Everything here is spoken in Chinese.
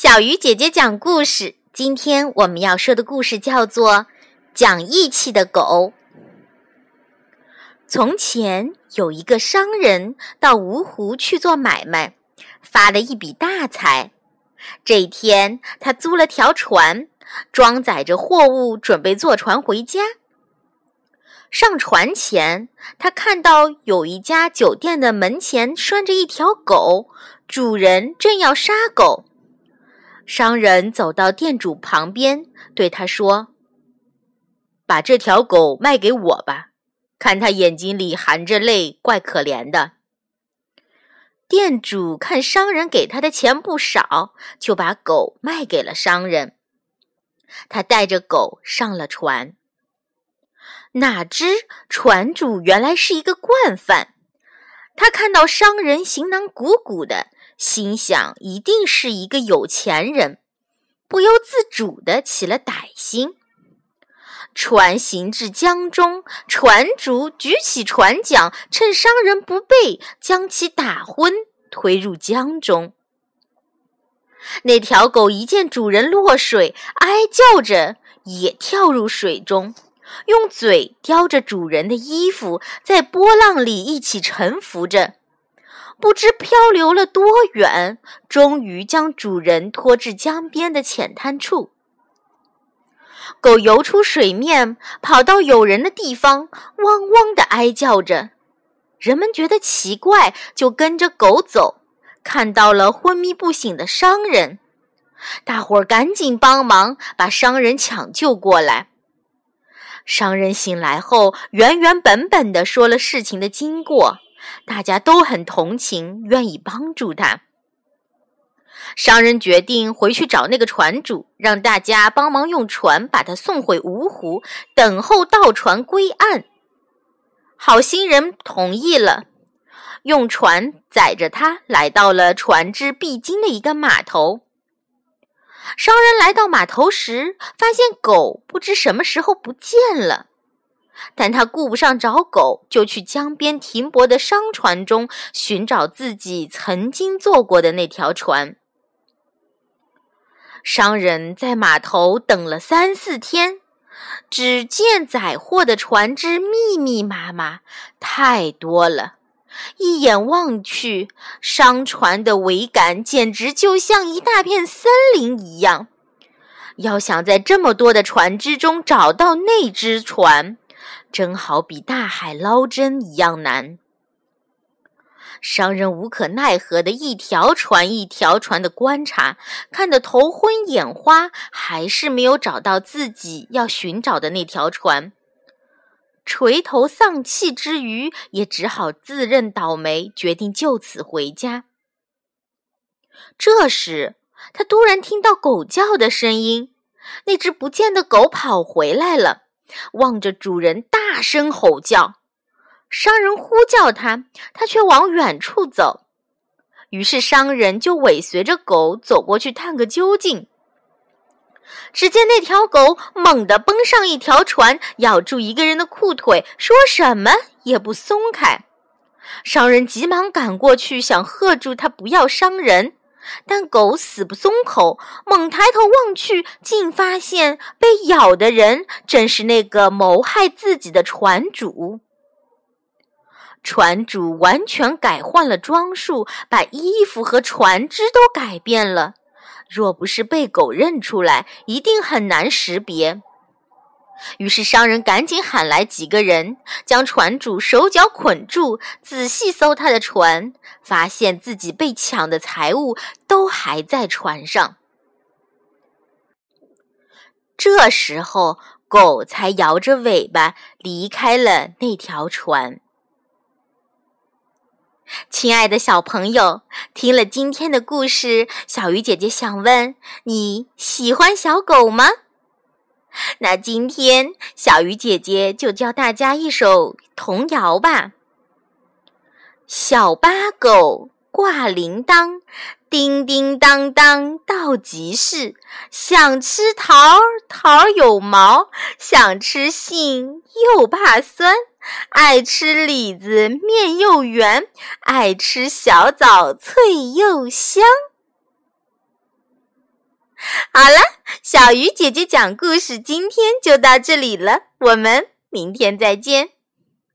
小鱼姐姐讲故事。今天我们要说的故事叫做《讲义气的狗》。从前有一个商人到芜湖去做买卖，发了一笔大财。这一天，他租了条船，装载着货物，准备坐船回家。上船前，他看到有一家酒店的门前拴着一条狗，主人正要杀狗。商人走到店主旁边，对他说：“把这条狗卖给我吧，看他眼睛里含着泪，怪可怜的。”店主看商人给他的钱不少，就把狗卖给了商人。他带着狗上了船。哪知船主原来是一个惯犯，他看到商人行囊鼓鼓的，心想一定是一个有钱人，不由自主的起了歹心。船行至江中，船主举起船桨，趁商人不备，将其打昏，推入江中。那条狗一见主人落水，哀叫着也跳入水中。用嘴叼着主人的衣服，在波浪里一起沉浮着，不知漂流了多远，终于将主人拖至江边的浅滩处。狗游出水面，跑到有人的地方，汪汪地哀叫着。人们觉得奇怪，就跟着狗走，看到了昏迷不醒的商人，大伙儿赶紧帮忙把商人抢救过来。商人醒来后，原原本本的说了事情的经过，大家都很同情，愿意帮助他。商人决定回去找那个船主，让大家帮忙用船把他送回芜湖，等候到船归岸。好心人同意了，用船载着他来到了船只必经的一个码头。商人来到码头时，发现狗不知什么时候不见了，但他顾不上找狗，就去江边停泊的商船中寻找自己曾经坐过的那条船。商人在码头等了三四天，只见载货的船只密密麻麻，太多了。一眼望去，商船的桅杆简直就像一大片森林一样。要想在这么多的船只中找到那只船，真好比大海捞针一样难。商人无可奈何的一条船一条船的观察，看得头昏眼花，还是没有找到自己要寻找的那条船。垂头丧气之余，也只好自认倒霉，决定就此回家。这时，他突然听到狗叫的声音，那只不见的狗跑回来了，望着主人大声吼叫。商人呼叫他，他却往远处走。于是，商人就尾随着狗走过去，探个究竟。只见那条狗猛地奔上一条船，咬住一个人的裤腿，说什么也不松开。商人急忙赶过去，想喝住它不要伤人，但狗死不松口。猛抬头望去，竟发现被咬的人正是那个谋害自己的船主。船主完全改换了装束，把衣服和船只都改变了。若不是被狗认出来，一定很难识别。于是商人赶紧喊来几个人，将船主手脚捆住，仔细搜他的船，发现自己被抢的财物都还在船上。这时候，狗才摇着尾巴离开了那条船。亲爱的小朋友，听了今天的故事，小鱼姐姐想问你喜欢小狗吗？那今天小鱼姐姐就教大家一首童谣吧。小巴狗挂铃铛，叮叮当当到集市，想吃桃儿桃儿有毛，想吃杏又怕酸。爱吃李子面又圆，爱吃小枣脆又香。好了，小鱼姐姐讲故事今天就到这里了，我们明天再见。